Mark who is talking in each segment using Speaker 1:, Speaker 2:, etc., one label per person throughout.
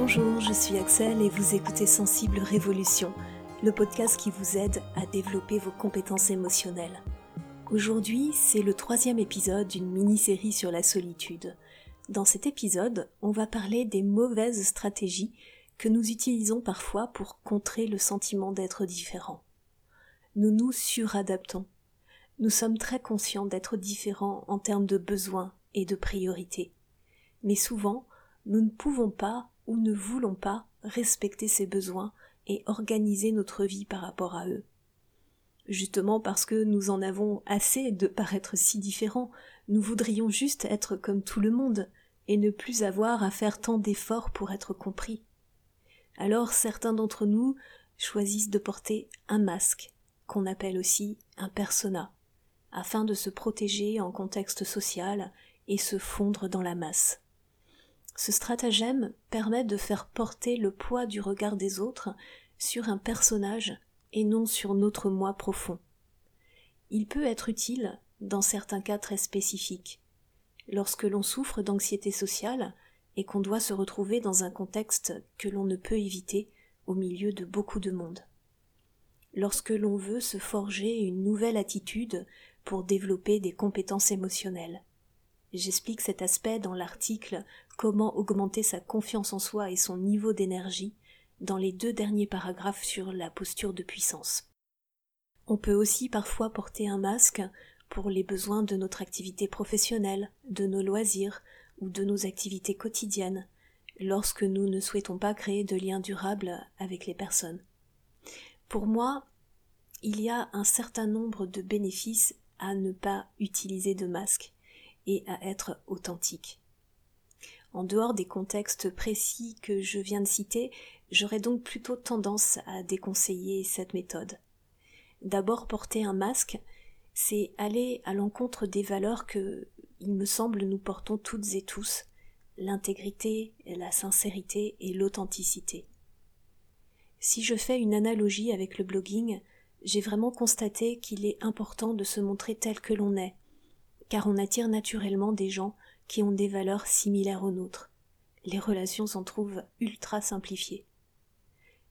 Speaker 1: Bonjour, je suis Axel et vous écoutez Sensible Révolution, le podcast qui vous aide à développer vos compétences émotionnelles. Aujourd'hui, c'est le troisième épisode d'une mini-série sur la solitude. Dans cet épisode, on va parler des mauvaises stratégies que nous utilisons parfois pour contrer le sentiment d'être différent. Nous nous suradaptons. Nous sommes très conscients d'être différents en termes de besoins et de priorités. Mais souvent, nous ne pouvons pas ou ne voulons pas respecter ces besoins et organiser notre vie par rapport à eux. Justement parce que nous en avons assez de paraître si différents, nous voudrions juste être comme tout le monde et ne plus avoir à faire tant d'efforts pour être compris alors certains d'entre nous choisissent de porter un masque, qu'on appelle aussi un persona, afin de se protéger en contexte social et se fondre dans la masse. Ce stratagème permet de faire porter le poids du regard des autres sur un personnage et non sur notre moi profond. Il peut être utile dans certains cas très spécifiques. Lorsque l'on souffre d'anxiété sociale, et qu'on doit se retrouver dans un contexte que l'on ne peut éviter au milieu de beaucoup de monde. Lorsque l'on veut se forger une nouvelle attitude pour développer des compétences émotionnelles. J'explique cet aspect dans l'article Comment augmenter sa confiance en soi et son niveau d'énergie dans les deux derniers paragraphes sur la posture de puissance. On peut aussi parfois porter un masque pour les besoins de notre activité professionnelle, de nos loisirs, ou de nos activités quotidiennes lorsque nous ne souhaitons pas créer de liens durables avec les personnes. Pour moi, il y a un certain nombre de bénéfices à ne pas utiliser de masque et à être authentique. En dehors des contextes précis que je viens de citer, j'aurais donc plutôt tendance à déconseiller cette méthode. D'abord porter un masque, c'est aller à l'encontre des valeurs que il me semble, nous portons toutes et tous l'intégrité, la sincérité et l'authenticité. Si je fais une analogie avec le blogging, j'ai vraiment constaté qu'il est important de se montrer tel que l'on est, car on attire naturellement des gens qui ont des valeurs similaires aux nôtres. Les relations s'en trouvent ultra simplifiées.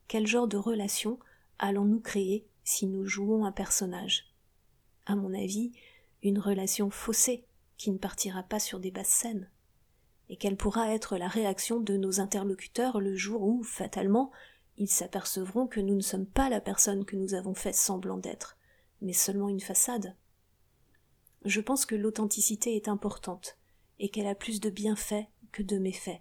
Speaker 1: Quel genre de relation allons-nous créer si nous jouons un personnage? À mon avis, une relation faussée, qui ne partira pas sur des basses scènes, et quelle pourra être la réaction de nos interlocuteurs le jour où, fatalement, ils s'apercevront que nous ne sommes pas la personne que nous avons fait semblant d'être, mais seulement une façade? Je pense que l'authenticité est importante, et qu'elle a plus de bienfaits que de méfaits.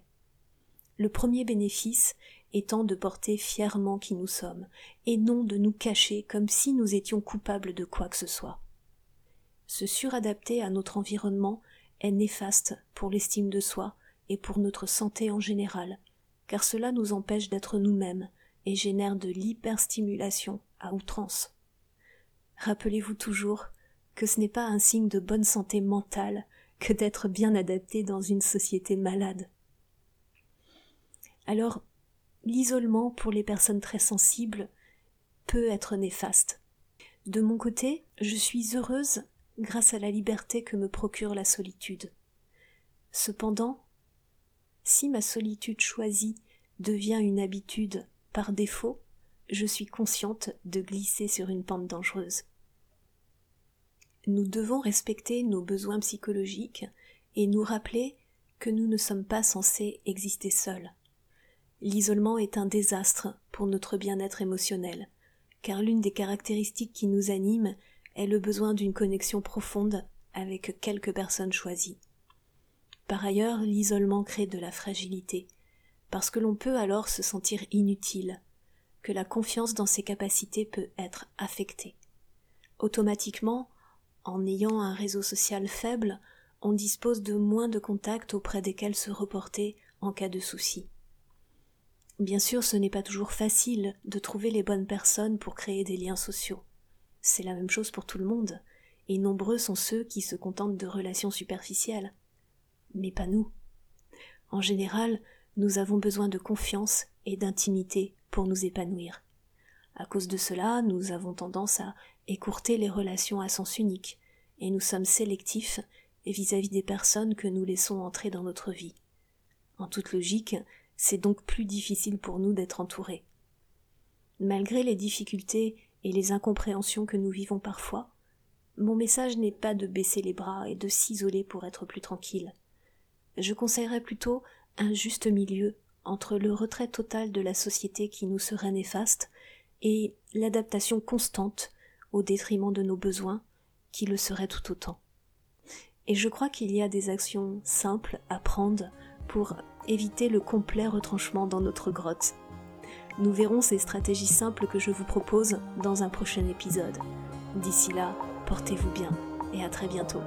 Speaker 1: Le premier bénéfice étant de porter fièrement qui nous sommes, et non de nous cacher comme si nous étions coupables de quoi que ce soit se suradapter à notre environnement est néfaste pour l'estime de soi et pour notre santé en général, car cela nous empêche d'être nous-mêmes et génère de l'hyperstimulation à outrance. Rappelez-vous toujours que ce n'est pas un signe de bonne santé mentale que d'être bien adapté dans une société malade. Alors, l'isolement pour les personnes très sensibles peut être néfaste. De mon côté, je suis heureuse grâce à la liberté que me procure la solitude. Cependant, si ma solitude choisie devient une habitude par défaut, je suis consciente de glisser sur une pente dangereuse. Nous devons respecter nos besoins psychologiques et nous rappeler que nous ne sommes pas censés exister seuls. L'isolement est un désastre pour notre bien-être émotionnel, car l'une des caractéristiques qui nous anime est le besoin d'une connexion profonde avec quelques personnes choisies. Par ailleurs, l'isolement crée de la fragilité, parce que l'on peut alors se sentir inutile, que la confiance dans ses capacités peut être affectée. Automatiquement, en ayant un réseau social faible, on dispose de moins de contacts auprès desquels se reporter en cas de souci. Bien sûr, ce n'est pas toujours facile de trouver les bonnes personnes pour créer des liens sociaux. C'est la même chose pour tout le monde, et nombreux sont ceux qui se contentent de relations superficielles. Mais pas nous. En général, nous avons besoin de confiance et d'intimité pour nous épanouir. À cause de cela, nous avons tendance à écourter les relations à sens unique, et nous sommes sélectifs vis-à-vis des personnes que nous laissons entrer dans notre vie. En toute logique, c'est donc plus difficile pour nous d'être entourés. Malgré les difficultés et les incompréhensions que nous vivons parfois, mon message n'est pas de baisser les bras et de s'isoler pour être plus tranquille. Je conseillerais plutôt un juste milieu entre le retrait total de la société qui nous serait néfaste et l'adaptation constante au détriment de nos besoins qui le serait tout autant. Et je crois qu'il y a des actions simples à prendre pour éviter le complet retranchement dans notre grotte. Nous verrons ces stratégies simples que je vous propose dans un prochain épisode. D'ici là, portez-vous bien et à très bientôt.